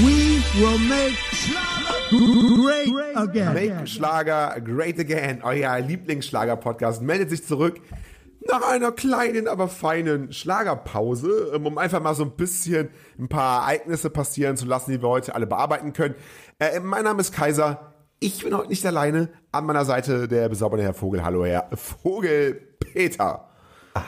We will make. Make Schlager Great Again, euer Lieblingsschlager-Podcast, meldet sich zurück nach einer kleinen, aber feinen Schlagerpause, ähm, um einfach mal so ein bisschen ein paar Ereignisse passieren zu lassen, die wir heute alle bearbeiten können. Äh, mein Name ist Kaiser. Ich bin heute nicht alleine. An meiner Seite der bezaubernde Herr Vogel. Hallo, Herr Vogel Peter.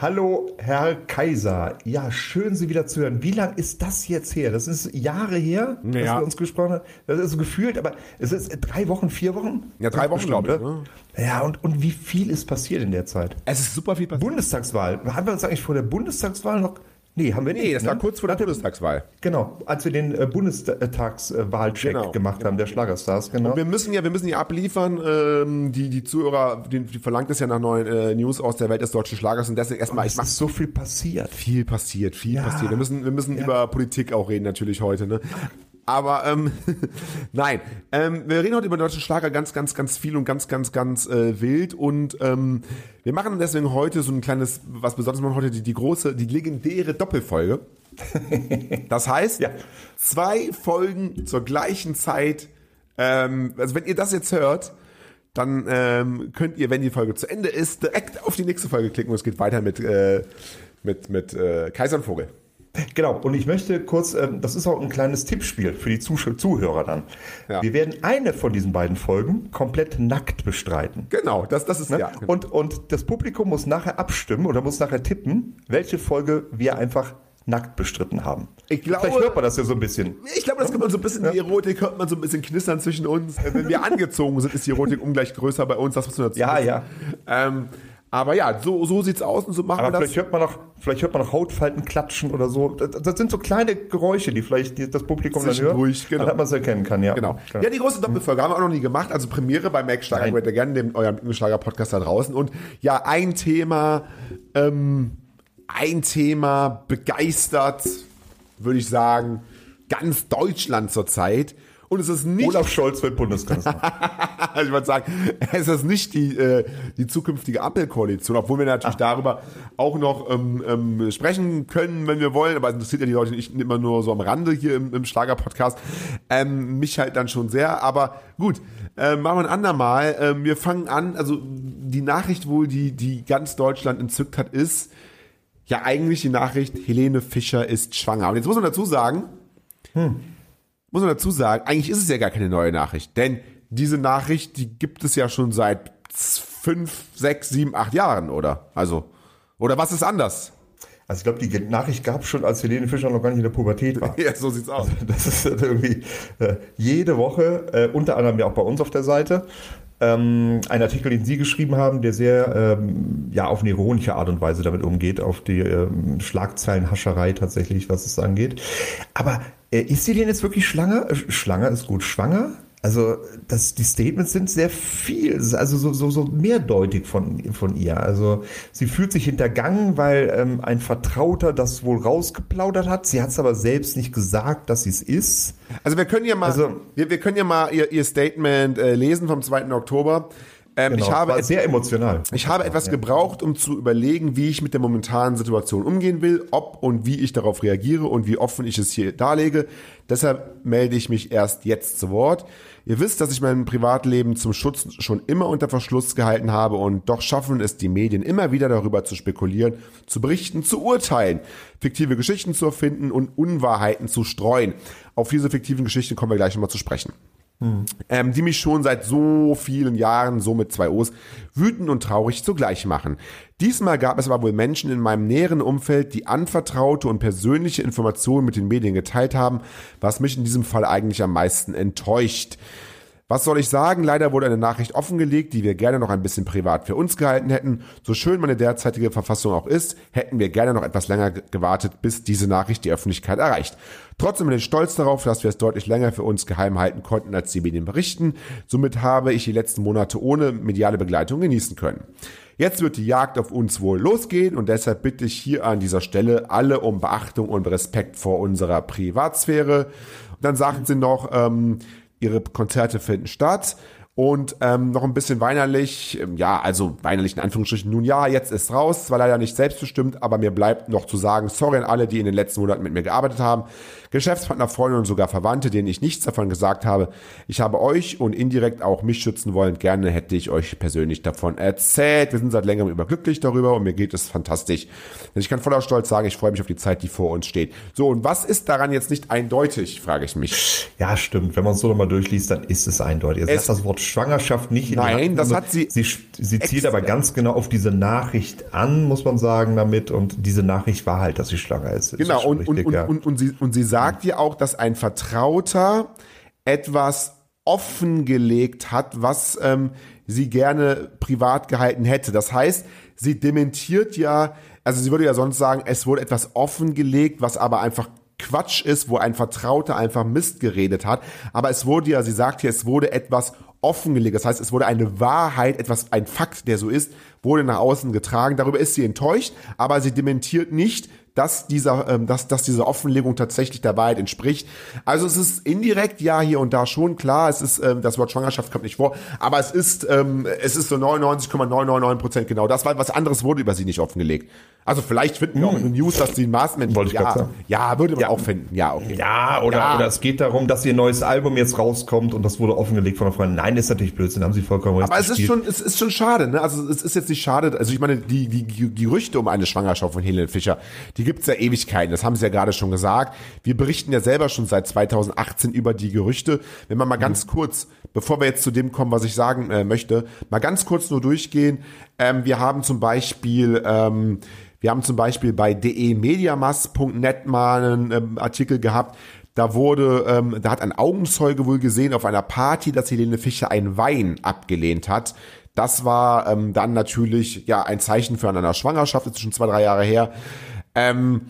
Hallo, Herr Kaiser. Ja, schön, Sie wieder zu hören. Wie lang ist das jetzt her? Das ist Jahre her, dass Ja. wir uns gesprochen haben. Das ist so gefühlt, aber es ist drei Wochen, vier Wochen? Ja, drei Wochen, glaube ich, ne? Ja, und, und wie viel ist passiert in der Zeit? Es ist super viel passiert. Bundestagswahl. Haben wir uns eigentlich vor der Bundestagswahl noch? Nee, haben wir nicht. Nee, das war ne? kurz vor der Bundestagswahl. Genau, als wir den äh, Bundestagswahlcheck Genau. gemacht haben, der Schlagerstars, genau. Wir müssen ja, wir müssen ja abliefern. Ähm, die, die Zuhörer, die, die verlangt es ja nach neuen äh, News aus der Welt des deutschen Schlagers und deswegen erstmal, ich Es mach ist so viel passiert. viel passiert, viel Ja. passiert. Wir müssen, wir müssen über Politik auch reden natürlich heute, ne? Aber ähm, nein, ähm, wir reden heute über deutschen Schlager ganz, ganz, ganz viel und ganz, ganz, ganz äh, wild und ähm, wir machen deswegen heute so ein kleines, was besonders machen heute die, die große, die legendäre Doppelfolge. Das heißt, Ja. zwei Folgen zur gleichen Zeit. Ähm, also wenn ihr das jetzt hört, dann ähm, könnt ihr, wenn die Folge zu Ende ist, direkt auf die nächste Folge klicken und es geht weiter mit, äh, mit, mit äh, Kaiser und Vogel. Genau, und ich möchte kurz, ähm, das ist auch ein kleines Tippspiel für die Zuhörer dann. Ja. Wir werden eine von diesen beiden Folgen komplett nackt bestreiten. Genau, das, das ist Ne? ja. Und, und das Publikum muss nachher abstimmen oder muss nachher tippen, welche Folge wir einfach nackt bestritten haben. Ich glaube- Vielleicht hört man das ja so ein bisschen. Ich glaube, das kann man so ein bisschen, die Erotik hört man so ein bisschen knistern zwischen uns. Wenn wir angezogen sind, ist die Erotik ungleich größer bei uns, das muss man dazu Ja, wissen. ja. Ähm, aber ja, so, so sieht's aus und so machen Aber wir das. vielleicht hört man noch, vielleicht hört man noch Hautfalten klatschen oder so. Das, das sind so kleine Geräusche, die vielleicht die, das Publikum dann hört, Zwischendurch, genau. damit man es erkennen kann, ja. Genau. Ja, die große Doppelfolge haben wir auch noch nie gemacht. Also Premiere bei Mac Schlager Nein. Great Again, dem eurem Schlager-Podcast da draußen. Und ja, ein Thema, ähm, ein Thema begeistert, würde ich sagen, ganz Deutschland zurzeit. Und es ist nicht Olaf Scholz wird Bundeskanzler. Ich würde sagen, es ist nicht die, äh, die zukünftige Ampelkoalition, obwohl wir natürlich darüber auch noch ähm, ähm, sprechen können, wenn wir wollen, aber es interessiert ja die Leute nicht immer nur so am Rande hier im, im Schlager-Podcast. Ähm, mich halt dann schon sehr, aber gut, äh, machen wir ein andermal. Ähm, wir fangen an, also die Nachricht wohl, die, die ganz Deutschland entzückt hat, ist ja eigentlich die Nachricht, Helene Fischer ist schwanger. Und jetzt muss man dazu sagen, muss man dazu sagen, eigentlich ist es ja gar keine neue Nachricht, denn diese Nachricht, die gibt es ja schon seit fünf, sechs, sieben, acht Jahren, oder? Also, oder was ist anders? Also ich glaube, die Nachricht gab es schon, als Helene Fischer noch gar nicht in der Pubertät war. Ja, so sieht's aus. Das ist halt irgendwie äh, jede Woche, äh, unter anderem ja auch bei uns auf der Seite, ähm, ein Artikel, den Sie geschrieben haben, der sehr ähm, ja auf eine ironische Art und Weise damit umgeht, auf die ähm, Schlagzeilenhascherei tatsächlich, was es angeht. Aber äh, ist sie denn jetzt wirklich schwanger? Äh, ist gut. Schwanger? Also das, die Statements sind sehr viel, also so, so, so mehrdeutig von, von ihr. Also sie fühlt sich hintergangen, weil ähm, ein Vertrauter das wohl rausgeplaudert hat. Sie hat es aber selbst nicht gesagt, dass sie es ist. Also wir können ja mal, Also- wir, wir können ja mal ihr, ihr Statement äh, lesen vom 2. Oktober. Ähm, Genau, ich habe war sehr emotional. Ich habe etwas gebraucht, um zu überlegen, wie ich mit der momentanen Situation umgehen will, ob und wie ich darauf reagiere und wie offen ich es hier darlege. Deshalb melde ich mich erst jetzt zu Wort. Ihr wisst, dass ich mein Privatleben zum Schutz schon immer unter Verschluss gehalten habe und doch schaffen es die Medien immer wieder darüber zu spekulieren, zu berichten, zu urteilen, fiktive Geschichten zu erfinden und Unwahrheiten zu streuen. Auf diese fiktiven Geschichten kommen wir gleich nochmal zu sprechen ähm, die mich schon seit so vielen Jahren, so mit zwei O's, wütend und traurig zugleich machen. Diesmal gab es aber wohl Menschen in meinem näheren Umfeld, die anvertraute und persönliche Informationen mit den Medien geteilt haben, was mich in diesem Fall eigentlich am meisten enttäuscht. Was soll ich sagen? Leider wurde eine Nachricht offengelegt, die wir gerne noch ein bisschen privat für uns gehalten hätten. So schön meine derzeitige Verfassung auch ist, hätten wir gerne noch etwas länger gewartet, bis diese Nachricht die Öffentlichkeit erreicht. Trotzdem bin ich stolz darauf, dass wir es deutlich länger für uns geheim halten konnten, als die Medien berichten. Somit habe ich die letzten Monate ohne mediale Begleitung genießen können. Jetzt wird die Jagd auf uns wohl losgehen und deshalb bitte ich hier an dieser Stelle alle um Beachtung und Respekt vor unserer Privatsphäre. Und dann sagten sie noch, ähm, ihre Konzerte finden statt. Und ähm, noch ein bisschen weinerlich, ähm, ja, also weinerlich in Anführungsstrichen, nun ja, jetzt ist raus, zwar leider nicht selbstbestimmt, aber mir bleibt noch zu sagen, sorry an alle, die in den letzten Monaten mit mir gearbeitet haben. Geschäftspartner, Freunde und sogar Verwandte, denen ich nichts davon gesagt habe. Ich habe euch und indirekt auch mich schützen wollen. Gerne hätte ich euch persönlich davon erzählt. Wir sind seit längerem überglücklich darüber und mir geht es fantastisch. Ich kann voller Stolz sagen, ich freue mich auf die Zeit, die vor uns steht. So, und was ist daran jetzt nicht eindeutig, frage ich mich. Ja, stimmt. Wenn man es so nochmal durchliest, dann ist es eindeutig. Es, es das Wort Schwangerschaft nicht in Nein, das hat sie. Sie, sie zielt aber ganz genau auf diese Nachricht an, muss man sagen, damit. Und diese Nachricht war halt, dass sie schwanger ist. Genau, und, und, ja. und, und, sie, und sie sagt, dir auch, dass ein Vertrauter etwas offengelegt hat, was ähm, sie gerne privat gehalten hätte. Das heißt, sie dementiert ja, also sie würde ja sonst sagen, es wurde etwas offengelegt, was aber einfach Quatsch ist, wo ein Vertrauter einfach Mist geredet hat. Aber es wurde ja, sie sagt ja, es wurde etwas offengelegt. Das heißt, es wurde eine Wahrheit, etwas, ein Fakt, der so ist, wurde nach außen getragen. Darüber ist sie enttäuscht, aber sie dementiert nicht, dass dieser, ähm, dass, dass diese Offenlegung tatsächlich der Wahrheit entspricht. Also es ist indirekt ja hier und da schon klar, es ist, ähm, das Wort Schwangerschaft kommt nicht vor, aber es ist, ähm, es ist so 99,999 Prozent genau das, weil was anderes wurde über sie nicht offengelegt. Also vielleicht finden wir auch in den News, dass sie ein Maßmensch Wollte ich ja, ja, würde man ja. auch finden. Ja, okay. Ja, oder, ja. oder es geht darum, dass ihr neues Album jetzt rauskommt und das wurde offengelegt von einer Freundin. Nein, ist natürlich Blödsinn, haben sie vollkommen recht. Aber es ist schon, es ist schon schade, ne? Also es ist jetzt nicht schade, also ich meine, die, die, die Gerüchte um eine Schwangerschaft von Helene Fischer, die gibt's ja Ewigkeiten, das haben sie ja gerade schon gesagt. Wir berichten ja selber schon seit 2018 über die Gerüchte. Wenn man mal mhm. ganz kurz, bevor wir jetzt zu dem kommen, was ich sagen äh, möchte, mal ganz kurz nur durchgehen. Ähm, wir haben zum Beispiel, ähm, wir haben zum Beispiel bei demediamas.net mal einen ähm, Artikel gehabt, da wurde, ähm, da hat ein Augenzeuge wohl gesehen auf einer Party, dass Helene Fischer einen Wein abgelehnt hat. Das war ähm, dann natürlich ja ein Zeichen für eine Schwangerschaft, das ist schon zwei, drei Jahre her. Ähm,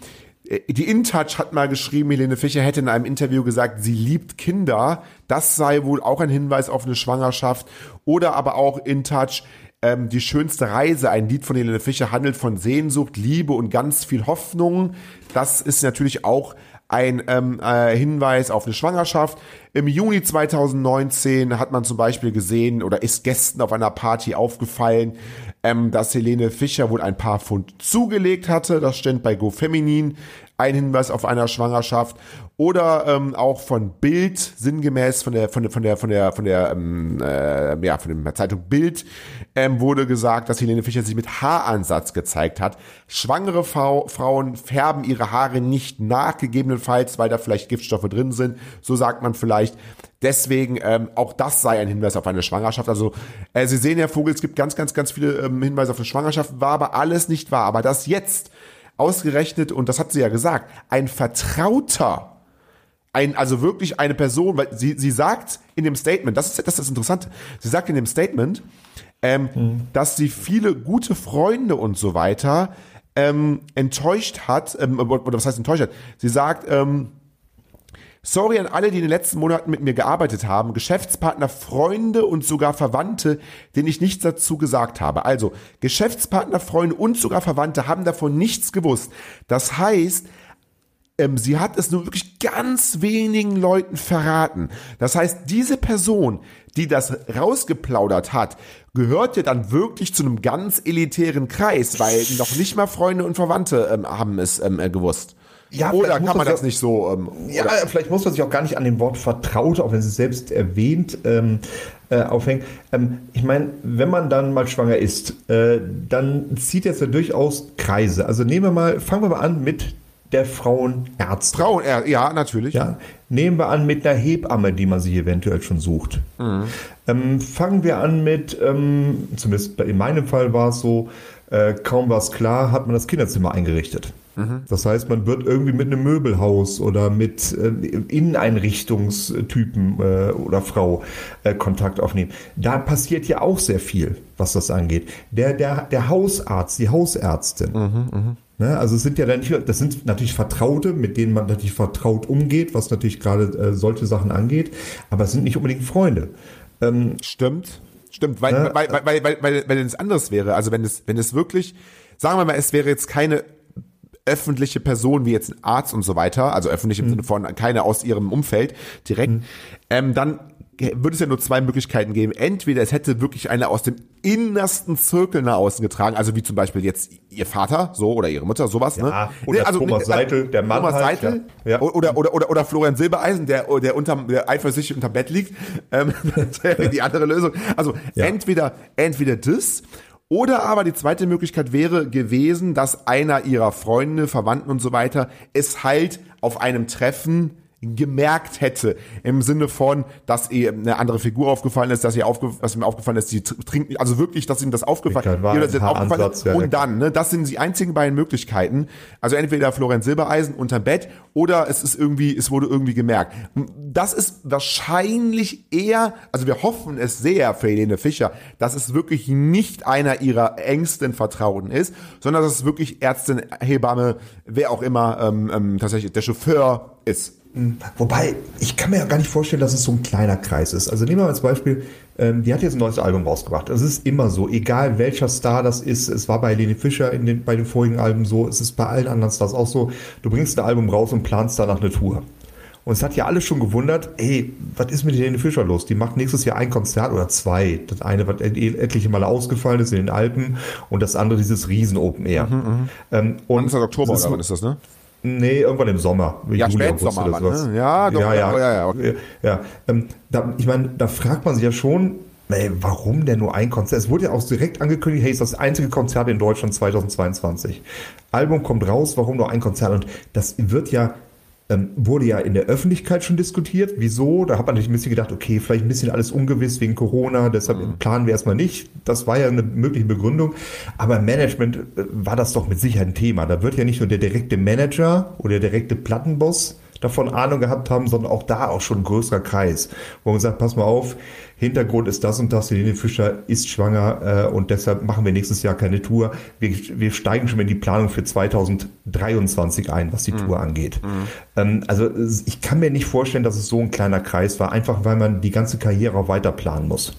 die InTouch hat mal geschrieben, Helene Fischer hätte in einem Interview gesagt, sie liebt Kinder. Das sei wohl auch ein Hinweis auf eine Schwangerschaft. Oder aber auch InTouch, ähm, die schönste Reise, ein Lied von Helene Fischer, handelt von Sehnsucht, Liebe und ganz viel Hoffnung. Das ist natürlich auch ein ähm, äh, Hinweis auf eine Schwangerschaft. Im Juni 2019 hat man zum Beispiel gesehen oder ist Gästen auf einer Party aufgefallen, ähm, dass Helene Fischer wohl ein paar Pfund zugelegt hatte. Das stand bei GoFeminin ein Hinweis auf einer Schwangerschaft oder ähm, auch von Bild sinngemäß von der von der von der von der von der ähm, äh, ja von der Zeitung Bild ähm, wurde gesagt, dass Helene Fischer sich mit Haaransatz gezeigt hat. Schwangere Frau, Frauen färben ihre Haare nicht nach, gegebenenfalls, weil da vielleicht Giftstoffe drin sind. So sagt man vielleicht. Deswegen ähm, auch das sei ein Hinweis auf eine Schwangerschaft. Also äh, Sie sehen, Herr Vogel, es gibt ganz, ganz, ganz viele ähm, Hinweise auf eine Schwangerschaft, war aber alles nicht wahr. Aber das jetzt ausgerechnet, und das hat sie ja gesagt, ein Vertrauter, ein, also wirklich eine Person, weil sie, sie sagt in dem Statement, das ist das, ist das Interessante, sie sagt in dem Statement, ähm, mhm. dass sie viele gute Freunde und so weiter ähm, enttäuscht hat, ähm, oder was heißt enttäuscht hat? Sie sagt, ähm, Sorry an alle, die in den letzten Monaten mit mir gearbeitet haben, Geschäftspartner, Freunde und sogar Verwandte, denen ich nichts dazu gesagt habe. Also Geschäftspartner, Freunde und sogar Verwandte haben davon nichts gewusst. Das heißt, ähm, sie hat es nur wirklich ganz wenigen Leuten verraten. Das heißt, diese Person, die das rausgeplaudert hat, gehört ja dann wirklich zu einem ganz elitären Kreis, weil noch nicht mal Freunde und Verwandte ähm, haben es ähm, äh, gewusst. Ja, oder kann man das, nicht so? Ähm, ja, oder? vielleicht muss man sich auch gar nicht an dem Wort vertraut, auch wenn sie es selbst erwähnt, ähm, äh, aufhängt. Ähm, ich meine, wenn man dann mal schwanger ist, äh, dann zieht jetzt ja durchaus Kreise. Also nehmen wir mal, fangen wir mal an mit der Frauenärztin. Frauen, ja, natürlich. Ja, nehmen wir an mit einer Hebamme, die man sich eventuell schon sucht. Mhm. Ähm, fangen wir an mit, ähm, zumindest in meinem Fall war es so, äh, kaum war es klar, hat man das Kinderzimmer eingerichtet. Das heißt, man wird irgendwie mit einem Möbelhaus oder mit äh, Inneneinrichtungstypen äh, oder Frau äh, Kontakt aufnehmen. Da passiert ja auch sehr viel, was das angeht. Der, der, der Hausarzt, die Hausärztin. Ne, also es sind ja dann nicht, das sind natürlich Vertraute, mit denen man natürlich vertraut umgeht, was natürlich gerade äh, solche Sachen angeht, aber es sind nicht unbedingt Freunde. Stimmt. Stimmt, weil, Ja. weil, weil, weil, weil, weil, wenn es anders wäre, also wenn es, wenn es wirklich, sagen wir mal, es wäre jetzt keine öffentliche Person wie jetzt ein Arzt und so weiter, also öffentlich im Sinne von keine aus ihrem Umfeld direkt, ähm, dann würde es ja nur zwei Möglichkeiten geben. Entweder es hätte wirklich einer aus dem innersten Zirkel nach außen getragen, also wie zum Beispiel jetzt ihr Vater, so oder ihre Mutter, sowas. Ja, ne? oder Nee, Thomas Seitel, der Mann Thomas halt, Seitel, ja. Ja. oder, oder, oder, oder Florian Silbereisen, der, der unterm, der eifersüchtig unterm Bett liegt. Ähm, das wäre die andere Lösung. Also entweder, entweder das, oder aber die zweite Möglichkeit wäre gewesen, dass einer ihrer Freunde, Verwandten und so weiter es halt auf einem Treffen gemerkt hätte im Sinne von, dass ihr eine andere Figur aufgefallen ist, dass ihr aufge dass ihm aufgefallen ist, sie tr- trinken, also wirklich, dass ihm das aufgefallen, ihr das jetzt aufgefallen Haaransatz, ist. und dann, ne, das sind die einzigen beiden Möglichkeiten. Also entweder Florian Silbereisen unterm Bett oder es ist irgendwie, es wurde irgendwie gemerkt. Das ist wahrscheinlich eher, also wir hoffen es sehr für Helene Fischer, dass es wirklich nicht einer ihrer engsten Vertrauten ist, sondern dass es wirklich Ärztin, Hebamme, wer auch immer, ähm, ähm, tatsächlich der Chauffeur ist. Wobei, ich kann mir ja gar nicht vorstellen, dass es so ein kleiner Kreis ist. Also nehmen wir mal als Beispiel, ähm, die hat jetzt ein neues Album rausgebracht. Es ist immer so, egal welcher Star das ist. Es war bei Helene Fischer in den, bei den vorigen Alben so, es ist bei allen anderen Stars auch so. Du bringst ein Album raus und planst danach eine Tour. Und es hat ja alle schon gewundert, ey, was ist mit Helene Fischer los? Die macht nächstes Jahr ein Konzert oder zwei. Das eine, was et- etliche Male ausgefallen ist in den Alpen und das andere dieses riesen Open Air. Ähm, und Anfang Oktober ist ist das, ne? Nee, irgendwann im Sommer. Ja, Juli, Spätsommer oder dann, sowas. ne? Ja, doch, ja, ja, ja. ja, ja, okay. ja. Ähm, da, ich meine, da fragt man sich ja schon, ey, warum denn nur ein Konzert? Es wurde ja auch direkt angekündigt, hey, ist das einzige Konzert in Deutschland 2022. Album kommt raus, warum nur ein Konzert? Und das wird ja ähm, wurde ja in der Öffentlichkeit schon diskutiert. Wieso? Da hat man natürlich ein bisschen gedacht, okay, vielleicht ein bisschen alles ungewiss wegen Corona, deshalb planen wir erstmal nicht. Das war ja eine mögliche Begründung. Aber im Management äh, war das doch mit Sicherheit ein Thema. Da wird ja nicht nur der direkte Manager oder der direkte Plattenboss davon Ahnung gehabt haben, sondern auch da auch schon ein größerer Kreis, wo man sagt, pass mal auf, Hintergrund ist das und das, Helene Fischer ist schwanger äh, und deshalb machen wir nächstes Jahr keine Tour. Wir, wir steigen schon in die Planung für 2023 ein, was die Tour angeht. Ähm, also ich kann mir nicht vorstellen, dass es so ein kleiner Kreis war, einfach weil man die ganze Karriere auch weiter planen muss.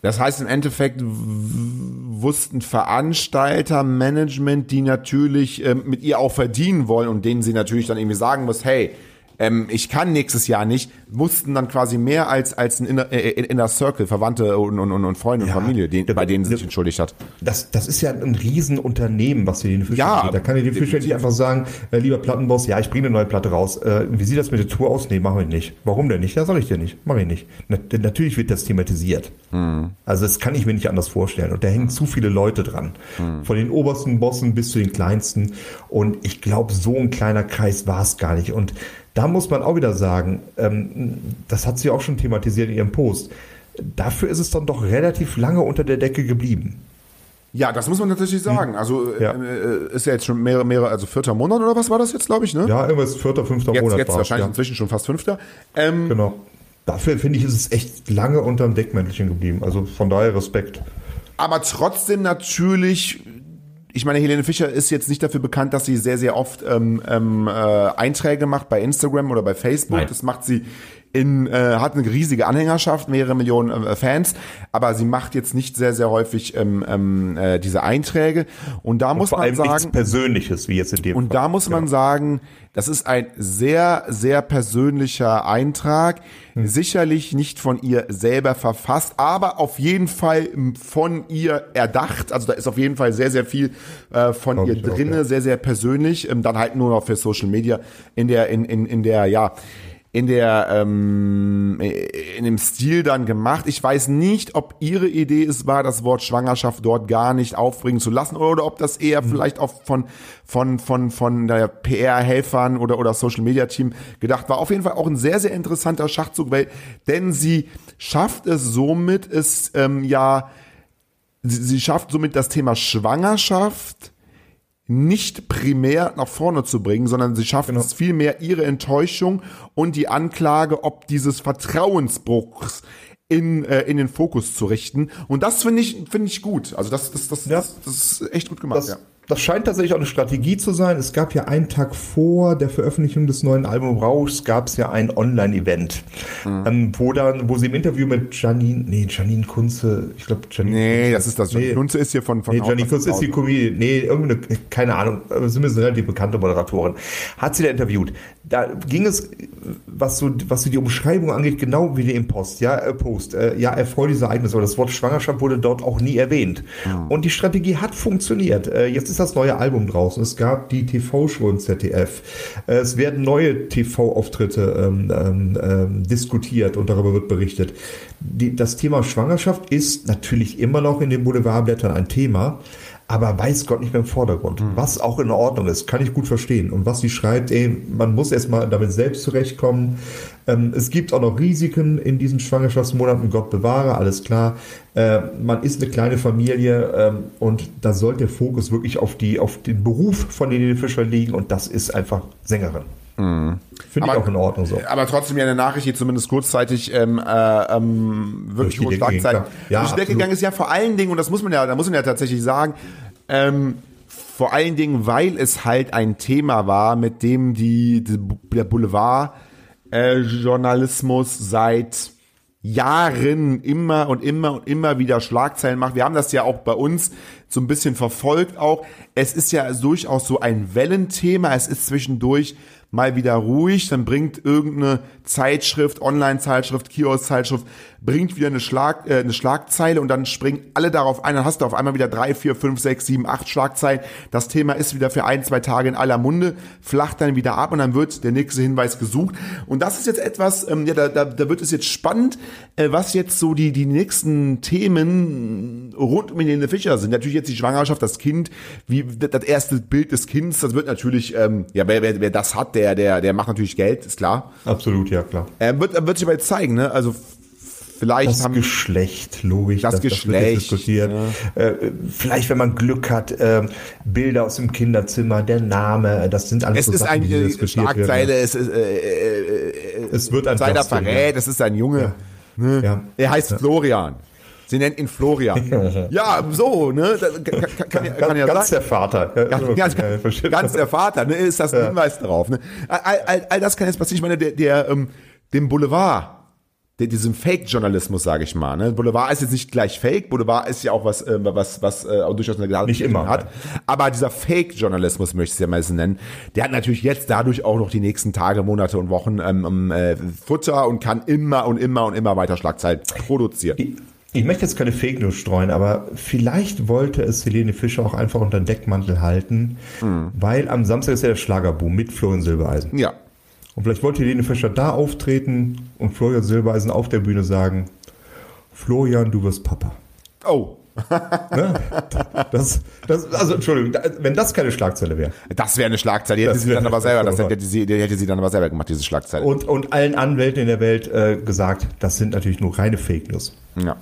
Das heißt im Endeffekt wussten Veranstalter, Management, die natürlich ähm, mit ihr auch verdienen wollen und denen sie natürlich dann irgendwie sagen muss, hey, ähm, ich kann nächstes Jahr nicht, mussten dann quasi mehr als als ein Inner, äh, Inner Circle, Verwandte und, und, und, und Freunde Ja. und Familie, Der- bei denen sie sich der- entschuldigt hat. Das, das ist ja ein Riesenunternehmen, was Helene Fischer Ja, angeht. Da kann Helene Fischer definitiv. nicht einfach sagen, äh, lieber Plattenboss, ja, ich bringe eine neue Platte raus. Äh, wie sieht das mit der Tour aus? Nee, machen wir nicht. Warum denn nicht? Ja, soll ich dir nicht. Mache ich nicht. Na, natürlich wird das thematisiert. Also das kann ich mir nicht anders vorstellen. Und da hängen zu viele Leute dran. Von den obersten Bossen bis zu den kleinsten. Und ich glaube, so ein kleiner Kreis war es gar nicht. Und da muss man auch wieder sagen, ähm, das hat sie auch schon thematisiert in ihrem Post. Dafür ist es dann doch relativ lange unter der Decke geblieben. Ja, das muss man tatsächlich sagen. Also äh, Ja. äh, ist ja jetzt schon mehrere, mehrere, also vierter Monat oder was war das jetzt, glaube ich, ne? Ja, irgendwas vierter, fünfter jetzt Monat jetzt wahrscheinlich ja. inzwischen schon fast fünfter. Ähm, Genau. Dafür finde ich, ist es echt lange unterm Deckmäntelchen geblieben. Also von daher Respekt. Aber trotzdem natürlich, ich meine, Helene Fischer ist jetzt nicht dafür bekannt, dass sie sehr, sehr oft ähm, ähm, äh, Einträge macht bei Instagram oder bei Facebook. Nein. Das macht sie in, äh, hat eine riesige Anhängerschaft, mehrere Millionen äh, Fans, aber sie macht jetzt nicht sehr, sehr häufig ähm, ähm, äh, diese Einträge. Und da muss Vor man nichts sagen, Persönliches, wie jetzt in dem und Fall. da muss man sagen, das ist ein sehr, sehr persönlicher Eintrag. Sicherlich nicht von ihr selber verfasst, aber auf jeden Fall von ihr erdacht. Also da ist auf jeden Fall sehr, sehr viel äh, von Glaub ihr ich auch, drinne, ja. sehr, sehr persönlich. Ähm, dann halt nur noch für Social Media in der, in, in, in der, ja, in der ähm, in dem Stil dann gemacht. Ich weiß nicht, ob ihre Idee es war, das Wort Schwangerschaft dort gar nicht aufbringen zu lassen oder ob das eher vielleicht auch von von von von der PR-Helfern oder oder Social Media Team gedacht war. Auf jeden Fall auch ein sehr sehr interessanter Schachzug, weil denn sie schafft es somit, es ähm, ja sie, sie schafft somit das Thema Schwangerschaft nicht primär nach vorne zu bringen, sondern sie schaffen Genau. es vielmehr, ihre Enttäuschung und die Anklage, ob dieses Vertrauensbruchs in, äh, in den Fokus zu richten. Und das finde ich, finde ich gut. Also das, das, das, Ja. das, das ist echt gut gemacht. Das, ja. Das scheint tatsächlich auch eine Strategie zu sein. Es gab ja einen Tag vor der Veröffentlichung des neuen Albums Rauschs gab es ja ein Online-Event, Mhm. ähm, wo dann, wo sie im Interview mit Janine, nee, Janine Kunze, ich glaube Janine. Nee, das ist das. Nee. Kunze ist hier von, von Nee, Janine Kunze ist die. Comedian. Nee, irgendeine, keine Ahnung, zumindest relativ bekannte Moderatorin. Hat sie da interviewt. Da ging es, was so, was so die Umschreibung angeht, genau wie die im Post, ja, äh, Post, äh, ja, erfreuliches Ereignis, aber das Wort Schwangerschaft wurde dort auch nie erwähnt. Und die Strategie hat funktioniert. Äh, jetzt ist das neue Album draußen. Es gab die TV-Show im ZDF. Es werden neue TV-Auftritte ähm, ähm, ähm, diskutiert und darüber wird berichtet. Die, das Thema Schwangerschaft ist natürlich immer noch in den Boulevardblättern ein Thema, aber weiß Gott nicht mehr im Vordergrund. Was auch in Ordnung ist, kann ich gut verstehen. Und was sie schreibt, ey, man muss erstmal damit selbst zurechtkommen. Ähm, es gibt auch noch Risiken in diesen Schwangerschaftsmonaten, Gott bewahre, alles klar. Äh, man ist eine kleine Familie ähm, und da sollte der Fokus wirklich auf, die, auf den Beruf von Helene Fischer liegen und das ist einfach Sängerin. Finde ich auch in Ordnung so. Aber trotzdem ja eine Nachricht, die zumindest kurzzeitig ähm, äh, ähm, wirklich hohe Schlagzeilen. Ja, durch die Decke absolut. gegangen ist. Ja, vor allen Dingen, und das muss man ja, da muss man ja tatsächlich sagen, ähm, vor allen Dingen, weil es halt ein Thema war, mit dem die, die der Boulevard äh, Journalismus seit Jahren immer und immer und immer wieder Schlagzeilen macht. Wir haben das ja auch bei uns so ein bisschen verfolgt auch. Es ist ja durchaus so ein Wellenthema. Es ist zwischendurch mal wieder ruhig, dann bringt irgendeine Zeitschrift, Online-Zeitschrift, Kiosk-Zeitschrift, bringt wieder eine, Schlag, äh, eine Schlagzeile und dann springen alle darauf ein, dann hast du auf einmal wieder drei, vier, fünf, sechs, sieben, acht Schlagzeilen. Das Thema ist wieder für ein, zwei Tage in aller Munde, flacht dann wieder ab und dann wird der nächste Hinweis gesucht. Und das ist jetzt etwas, ähm, ja, da, da, da wird es jetzt spannend, was jetzt so die, die nächsten Themen rund um Helene Fischer sind. Natürlich jetzt die Schwangerschaft, das Kind, wie das erste Bild des Kindes, das wird natürlich, ähm, ja, wer, wer, wer das hat, der, der, der macht natürlich Geld, ist klar. Absolut, ja klar. Ähm, wird, wird sich aber jetzt zeigen, ne? Also vielleicht Das haben Geschlecht, logisch. Das jetzt Geschlecht, diskutiert. Äh, vielleicht, wenn man Glück hat, ähm, Bilder aus dem Kinderzimmer, der Name, das sind alles es so ist Sachen, eine die äh, diskutiert Schlagzeile, werden. es ist äh, äh, äh, Es wird ein verrät, es ist ein Junge. Ne? Ja. Er heißt Florian. Sie nennt ihn Florian. ja, so, ne? Das kann, kann, kann, ja- ja ganz sein. der Vater. Ja, Ja, ganz, ja, ganz der Vater, ne, ist das ein Hinweis darauf. Ne? All, all, all das kann jetzt passieren. Ich meine, der, der ähm, dem Boulevard, diesem Fake-Journalismus, sage ich mal. Ne? Boulevard ist jetzt nicht gleich Fake. Boulevard ist ja auch was, äh, was, was äh, auch durchaus eine Nicht immer, hat. Aber dieser Fake-Journalismus möchte ich es ja mal so nennen. Der hat natürlich jetzt dadurch auch noch die nächsten Tage, Monate und Wochen ähm, ähm, äh, Futter und kann immer und immer und immer weiter Schlagzeilen produzieren. Ich- Ich möchte jetzt keine Fake News streuen, aber vielleicht wollte es Helene Fischer auch einfach unter den Deckmantel halten, Hm. weil am Samstag ist ja der Schlagerboom mit Florian Silbereisen. Ja. Und vielleicht wollte Helene Fischer da auftreten und Florian Silbereisen auf der Bühne sagen, Florian, du wirst Papa. Oh, Ne? Das, das, also Entschuldigung, wenn das keine Schlagzeile wäre. das wäre eine Schlagzeile. Die hätte Das sie dann aber selber, das hätte sie, hätte sie dann aber selber gemacht, diese Schlagzeile. Und, und allen Anwälten in der Welt äh, gesagt, das sind natürlich nur reine Fake News. Ja.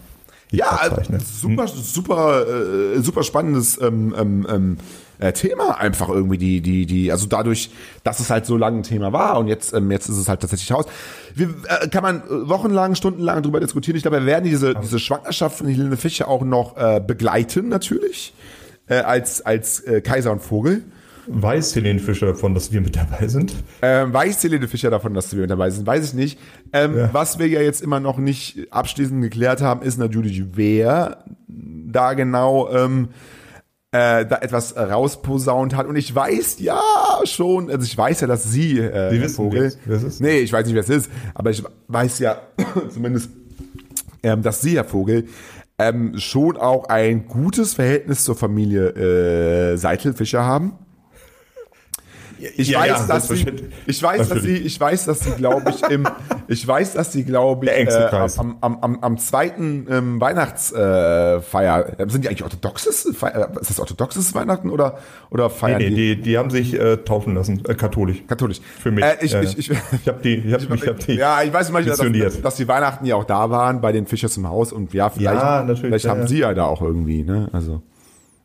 Ja, äh, super, super, äh, super spannendes ähm, ähm, ähm, äh, Thema einfach irgendwie die, die, die, also dadurch, dass es halt so lange ein Thema war und jetzt, ähm, jetzt ist es halt tatsächlich raus. Wir, äh, kann man äh, wochenlang, stundenlang drüber diskutieren. Ich glaube, wir werden diese, diese Schwangerschaft von Helene Fischer auch noch äh, begleiten, natürlich, äh, als, als äh, Kaiser und Vogel. Weiß Helene Fischer davon, dass wir mit dabei sind? Ähm, weiß Helene Fischer davon, dass wir mit dabei sind? Weiß ich nicht. Ähm, Ja. Was wir ja jetzt immer noch nicht abschließend geklärt haben, ist natürlich, wer da genau ähm, äh, da etwas rausposaunt hat. Und ich weiß ja schon, also ich weiß ja, dass sie, äh, Sie Herr wissen, Vogel, wer es ist? nee, ich weiß nicht, wer es ist, aber ich weiß ja zumindest, ähm, dass Sie, Herr Vogel, ähm, schon auch ein gutes Verhältnis zur Familie äh, Seitel-Fischer haben. Ich Ja, weiß, ja, dass sie, ich weiß, dass sie, ich weiß, dass sie, glaube ich, im, ich weiß, dass sie, glaube ich, äh, am, am, am, am zweiten ähm, Weihnachtsfeier, äh, sind die eigentlich orthodoxes, Feier- äh, ist das orthodoxes Weihnachten oder, oder Nee, feiern nee, die? die, die haben sich äh, taufen lassen, äh, katholisch. Katholisch. Für mich. Äh, ich, Ja, ich, ich, ich habe die, ich hab, ich hab die. ja, ich weiß manchmal, dass, dass, dass die Weihnachten ja auch da waren bei den Fischers im Haus und ja, vielleicht, Ja, natürlich, vielleicht haben sie ja da auch irgendwie, ne, also.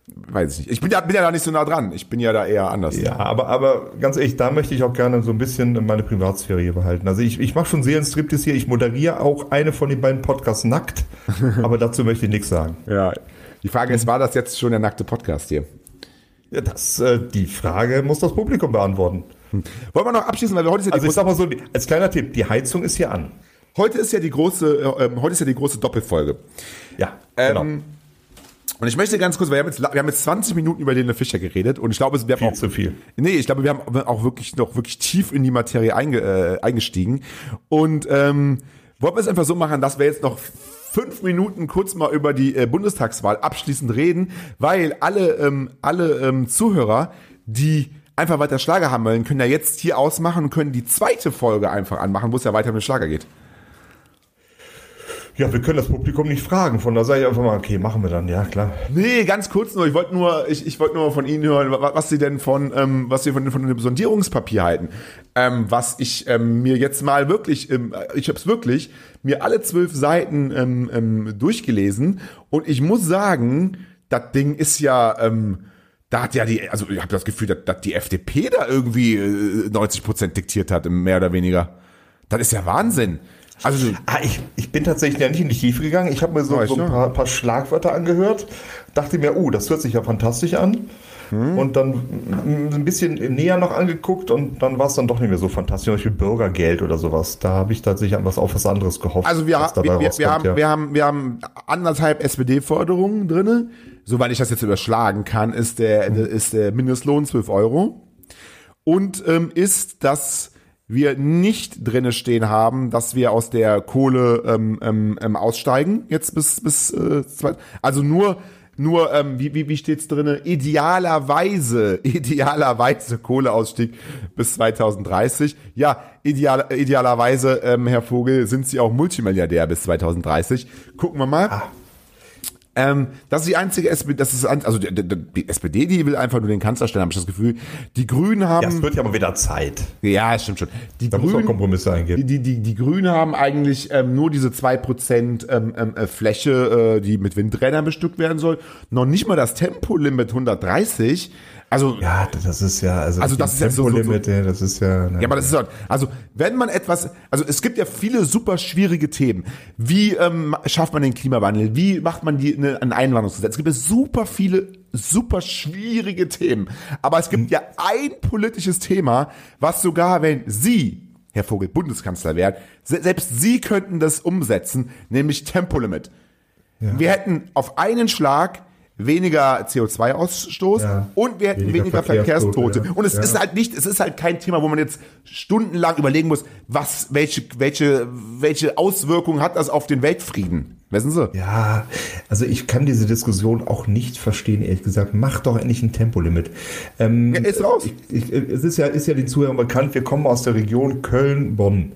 Weiß ich nicht. Ich bin ja, bin ja da nicht so nah dran. Ich bin ja da eher anders. Ja, aber, aber ganz ehrlich, da möchte ich auch gerne so ein bisschen meine Privatsphäre hier behalten. Also ich, ich mache schon Seelenstriptease hier, ich moderiere auch eine von den beiden Podcasts nackt, aber dazu möchte ich nichts sagen. Ja. Die Frage ist, war das jetzt schon der nackte Podcast hier? Ja, das, äh, die Frage muss das Publikum beantworten. Wollen wir noch abschließen, weil wir heute ist ja die Also ich sag mal so, als kleiner Tipp, die Heizung ist hier an. heute ist ja die große, äh, ähm, heute ist ja die große Doppelfolge. Ja, Ähm, genau. Und ich möchte ganz kurz, weil wir haben jetzt, wir haben jetzt 20 Minuten über Lene Fischer geredet und ich glaube, es- wir haben Viel auch, zu viel. Nee, ich glaube, wir haben auch wirklich noch wirklich tief in die Materie einge, äh, eingestiegen. Und ähm, wollen wir es einfach so machen, dass wir jetzt noch fünf Minuten kurz mal über die äh, Bundestagswahl abschließend reden, weil alle, ähm, alle ähm, Zuhörer, die einfach weiter Schlager haben wollen, können ja jetzt hier ausmachen und können die zweite Folge einfach anmachen, wo es ja weiter mit Schlager geht. Ja, wir können das Publikum nicht fragen, von da sage ich einfach mal, okay, machen wir dann, ja klar. Nee, ganz kurz nur. Ich wollte nur, ich, ich wollte nur von Ihnen hören, wa- was Sie denn von, ähm, was Sie von, von dem Sondierungspapier halten. Ähm, was ich ähm, mir jetzt mal wirklich, ähm, ich habe es wirklich mir alle zwölf Seiten ähm, ähm, durchgelesen und ich muss sagen, das Ding ist ja, ähm, da hat ja die, also ich habe das Gefühl, dass, dass die FDP da irgendwie äh, 90 Prozent diktiert hat, mehr oder weniger. Das ist ja Wahnsinn. Also Ah, ich, ich bin tatsächlich ja nicht in die Tiefe gegangen. Ich habe mir so, so ein paar, paar Schlagwörter angehört, dachte mir, uh, das hört sich ja fantastisch an. Hm. Und dann mm, ein bisschen näher noch angeguckt und dann war es dann doch nicht mehr so fantastisch. Zum Beispiel Bürgergeld oder sowas. Da habe ich tatsächlich an was auf was anderes gehofft. Also wir, was wir, wir, wir, haben, ja. wir, haben, wir haben anderthalb SPD-Forderungen drinne. Soweit ich das jetzt überschlagen kann, ist der, ist der Mindestlohn 12 Euro. Und ähm, ist, dass wir nicht drinne stehen haben, dass wir aus der Kohle ähm, ähm, ähm, aussteigen, jetzt bis, bis äh, zwei, also nur nur, ähm, wie, wie, wie steht's drinne? Idealerweise, idealerweise Kohleausstieg bis 2030. Ja, ideal, idealerweise, ähm, Herr Vogel, sind Sie auch Multimilliardär bis 2030. Gucken wir mal. Ähm, das ist die einzige SPD, das ist, ein- also die, die, SPD, die will einfach nur den Kanzler stellen, habe ich das Gefühl. Die Grünen haben, ja, es wird ja mal wieder Zeit. ja, stimmt schon. Die Da muss man Grünen, Kompromisse eingehen. die, die, die Grünen haben eigentlich ähm, nur diese 2% ähm, ähm, äh, Fläche, äh, die mit Windrädern bestückt werden soll. Noch nicht mal das Tempolimit 130. Also, ja, Ja, das ist ja, also, Also das ist ja so- so- das ist ja, ne. aber das ist halt, also wenn man etwas, also es gibt ja viele super schwierige Themen. Wie ähm, schafft man den Klimawandel? Wie macht man die, ne, ein Einwanderungsgesetz? Es gibt ja super viele, super schwierige Themen. Aber es gibt ja ein politisches Thema, was sogar, wenn Sie, Herr Vogel, Bundeskanzler wären, se selbst Sie könnten das umsetzen, nämlich Tempolimit. Wir hätten auf einen Schlag weniger CO2-Ausstoß Ja. und wir hätten Weniger weniger, Verkehrstote, Verkehrstote. ja. Und es Ja. ist halt nicht, es ist halt kein Thema, wo man jetzt stundenlang überlegen muss, was, welche, welche, welche Auswirkungen hat das auf den Weltfrieden? Wissen Sie? Ja, also ich kann diese Diskussion auch nicht verstehen, ehrlich gesagt. Mach doch endlich ein Tempolimit. Ähm, ist raus. Ich, ich, es ist ja, ist ja den Zuhörern bekannt, wir kommen aus der Region Köln-Bonn.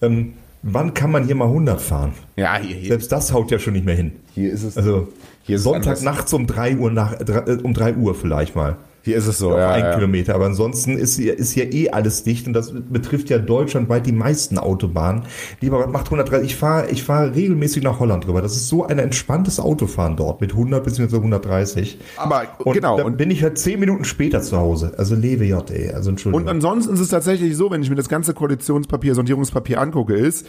Ähm, wann kann man hier mal 100 fahren? Ja, hier, hier, Selbst das haut ja schon nicht mehr hin. hier ist es. Also Hier ist es Sonntag anders. nachts um 3 Uhr nach, äh, um 3 Uhr vielleicht mal. hier ist es so. Ja, ein ja. Kilometer. Aber ansonsten ist hier, ist hier eh alles dicht und das betrifft ja deutschlandweit die meisten Autobahnen. Lieber Gott, macht 130. Ich fahre ich fahr regelmäßig nach Holland drüber. Das ist so ein entspanntes Autofahren dort mit 100 bzw. 130. Aber Und genau. dann Und, bin ich halt 10 Minuten später zu Hause. Also lebe J, ey. Also Entschuldigung. und ansonsten ist es tatsächlich so, wenn ich mir das ganze Koalitionspapier, Sondierungspapier angucke, ist,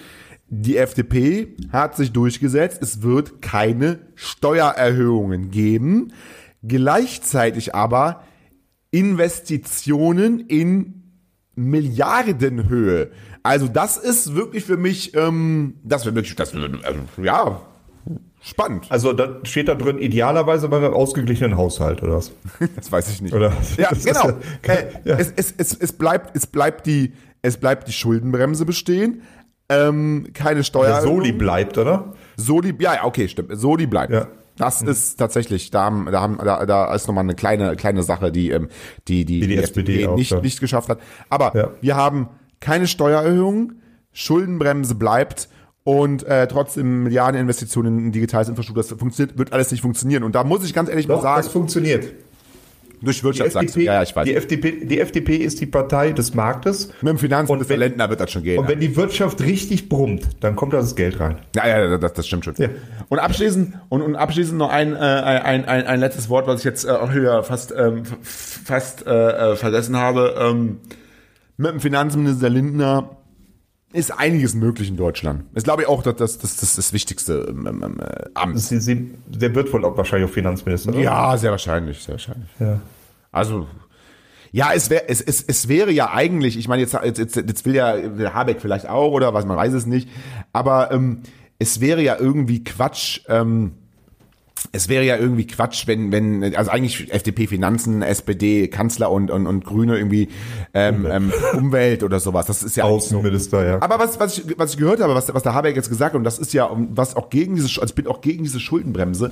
die FDP hat sich durchgesetzt, es wird keine Steuererhöhungen geben. Gleichzeitig aber Investitionen in Milliardenhöhe. Also das ist wirklich für mich, ähm, das wäre wirklich, das wär, also, ja, spannend. also da steht da drin, idealerweise bei einem ausgeglichenen Haushalt, oder was? Das weiß ich nicht. Oder? Ja, genau. ja- Äh, ja. Es, es, es, es, bleibt, es, bleibt die, es bleibt die Schuldenbremse bestehen. Ähm, keine Der Steuererhöhung. Soli bleibt, oder? Soli, ja, okay, stimmt. Soli bleibt. Ja. Das ist tatsächlich, da haben, da haben, da, da ist nochmal eine kleine, kleine Sache, die, ähm, die, die, die SPD auch, nicht, ja. nicht geschafft hat. Aber Ja. wir haben keine Steuererhöhung, Schuldenbremse bleibt und äh, trotzdem Milliardeninvestitionen in digitales Infrastruktur. Das funktioniert, wird alles nicht funktionieren. Und da muss ich ganz ehrlich mal Doch, sagen, das funktioniert. Durch Wirtschaft sagst du. FDP, Ja, ja, ich weiß. Die, FDP, die FDP ist die Partei des Marktes. Mit dem Finanzminister wenn- Lindner wird das schon gehen. Und wenn die Wirtschaft richtig brummt, dann kommt da das Geld rein. Ja, ja, das, das stimmt schon. Ja. Und abschließend und, und abschließend noch ein, äh, ein, ein, ein letztes Wort, was ich jetzt äh, auch wieder fast ähm, fast äh, äh, vergessen habe. Ähm, mit dem Finanzminister Lindner ist einiges möglich in Deutschland. Ist glaube ich auch das das das, das, wichtigste ähm, ähm, äh, Amt. Sie, sie, der wird wohl auch wahrscheinlich auch Finanzminister. oder? Ja, sehr wahrscheinlich, sehr wahrscheinlich. ja. Also ja, es wäre es, es, es wäre ja eigentlich, ich meine jetzt, jetzt jetzt jetzt will ja will Habeck vielleicht auch oder was, man weiß es nicht, aber ähm, es wäre ja irgendwie Quatsch. Ähm, es wäre ja irgendwie Quatsch, wenn, wenn, also eigentlich FDP Finanzen, SPD Kanzler und, und, und Grüne irgendwie ähm, ähm, Umwelt oder sowas. Das ist ja eigentlich so. Außenminister, ja. Aber was, was, ich, was ich gehört habe, was, was der Habeck jetzt gesagt und das ist ja, was auch gegen diese, also ich bin auch gegen diese Schuldenbremse.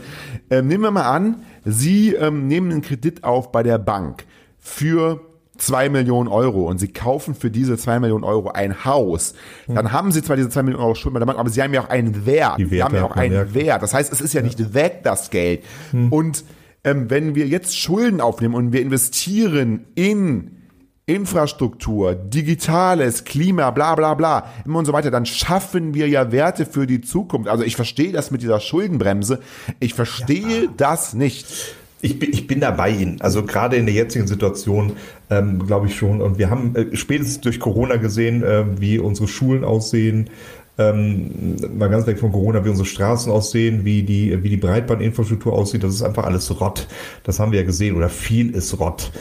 Ähm, nehmen wir mal an, Sie ähm, nehmen einen Kredit auf bei der Bank für zwei Millionen Euro und Sie kaufen für diese zwei Millionen Euro ein Haus. Dann haben Sie zwar diese zwei Millionen Euro Schulden bei der Bank, aber Sie haben ja auch einen Wert. Die Sie Werte haben ja auch einen merkt. Wert. Das heißt, es ist ja nicht weg, das Geld. Und ähm, wenn wir jetzt Schulden aufnehmen und wir investieren in Infrastruktur, Digitales, Klima, bla bla bla, immer und so weiter, dann schaffen wir ja Werte für die Zukunft. Also ich verstehe das mit dieser Schuldenbremse. Ich verstehe das nicht. Ich bin, ich bin da bei Ihnen. Also gerade in der jetzigen Situation ähm, glaube ich schon. Und wir haben äh, spätestens durch Corona gesehen, äh, wie unsere Schulen aussehen. Ähm, mal ganz weg von Corona, wie unsere Straßen aussehen, wie die, wie die Breitbandinfrastruktur aussieht. Das ist einfach alles Rott. Das haben wir ja gesehen. Oder viel ist Rott.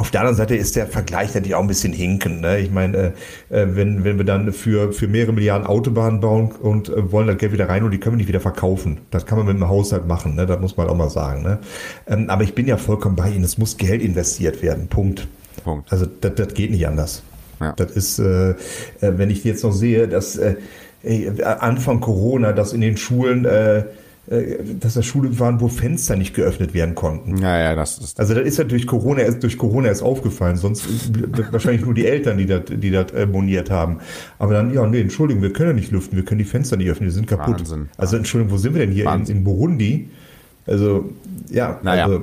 Auf der anderen Seite ist der Vergleich natürlich auch ein bisschen hinken. Ne? Ich meine, äh, äh, wenn, wenn wir dann für, für mehrere Milliarden Autobahnen bauen und äh, wollen das Geld wieder rein und die können wir nicht wieder verkaufen. Das kann man mit dem Haushalt machen, ne? das muss man auch mal sagen. Ne? Ähm, aber ich bin ja vollkommen bei Ihnen. Es muss Geld investiert werden. Punkt. Punkt. Also das, das geht nicht anders. Ja. Das ist, äh, äh, wenn ich jetzt noch sehe, dass äh, ey, Anfang Corona, dass in den Schulen, äh, äh, dass da Schulen waren, wo Fenster nicht geöffnet werden konnten. Ja, ja, das ist. Also das ist ja durch Corona erst durch Corona erst aufgefallen, sonst wahrscheinlich nur die Eltern, die das, die das äh, moniert haben. Aber dann, ja, nee, Entschuldigung, wir können ja nicht lüften, wir können die Fenster nicht öffnen, die sind kaputt. Wahnsinn. Also Entschuldigung, wo sind wir denn hier in, in Burundi? Also, ja, Naja. also,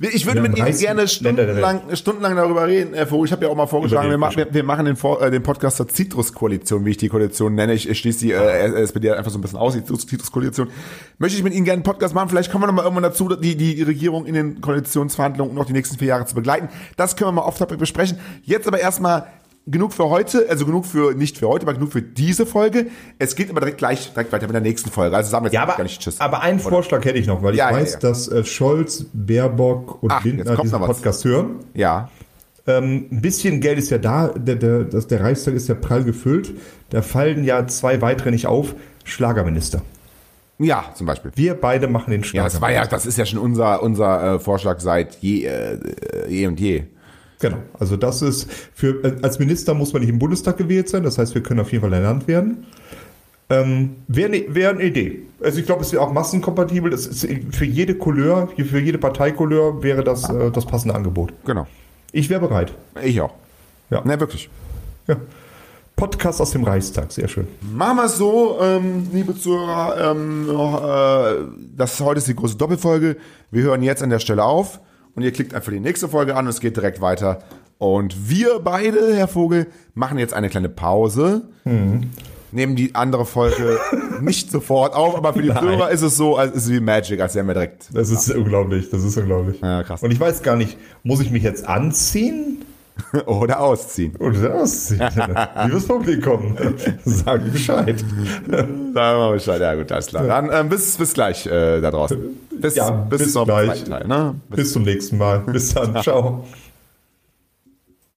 Ich würde mit Ihnen 30 gerne stundenlang, stundenlang darüber reden. Herr Vogel, ich habe ja auch mal vorgeschlagen, wir, ma wir, wir machen den, äh, den Podcast zur Citrus-Koalition, wie ich die Koalition nenne. Ich, ich schließe die äh, SPD einfach so ein bisschen aus, die Citrus-Koalition. Möchte ich mit Ihnen gerne einen Podcast machen. Vielleicht kommen wir noch mal irgendwann dazu, die, die Regierung in den Koalitionsverhandlungen noch die nächsten vier Jahre zu begleiten. Das können wir mal off-topic besprechen. Jetzt aber erstmal genug für heute, also genug für, nicht für heute, aber genug für diese Folge. Es geht aber direkt gleich direkt weiter mit der nächsten Folge. Also sagen wir jetzt ja, aber, gar nicht Tschüss. aber einen Vorschlag hätte ich noch, weil Ja, ich ja, weiß, ja. dass äh, Scholz, Baerbock und Ach, Lindner diesen. Podcast hören. ja. Ähm, ein bisschen Geld ist ja da, der, der, das, der Reichstag ist ja prall gefüllt. Da fallen ja zwei weitere nicht auf. Schlagerminister. Ja, zum Beispiel. Wir beide machen den Ja, Schlagerminister. das war ja, das ist ja schon unser, unser äh, Vorschlag seit je, äh, äh, je und je. Genau. Also das ist für als Minister muss man nicht im Bundestag gewählt sein. Das heißt, wir können auf jeden Fall ernannt werden. Ähm, Wäre ne, wär eine Idee. Also ich glaube, es wäre auch massenkompatibel. Das ist für jede Couleur, für jede Parteicouleur wäre das äh, das passende Angebot. Genau. Ich wäre bereit. Ich auch. Ja. Ne, wirklich. ja. Podcast aus dem Reichstag, sehr schön. Machen wir es so, ähm, liebe Zuhörer, ähm, noch, äh, das heute ist die große Doppelfolge. Wir hören jetzt an der Stelle auf und ihr klickt einfach die nächste Folge an und es geht direkt weiter. Und wir beide, Herr Vogel, machen jetzt eine kleine Pause. Nehmen die andere Folge nicht sofort auf, aber für die. Zuhörer ist es so, als ist es wie Magic, als wären wir direkt. Das ist unglaublich, das ist unglaublich. Ja, krass. Und ich weiß gar nicht, muss ich mich jetzt anziehen Oder ausziehen. oder ausziehen? Liebes Publikum, sagt Bescheid. Sagen wir Bescheid. Ja gut, alles klar. Dann ähm, bis, bis gleich äh, da draußen. Bis, Ja, bis, bis zum gleich. Teil. Ne? Bis zum nächsten Mal. Bis dann. Ciao.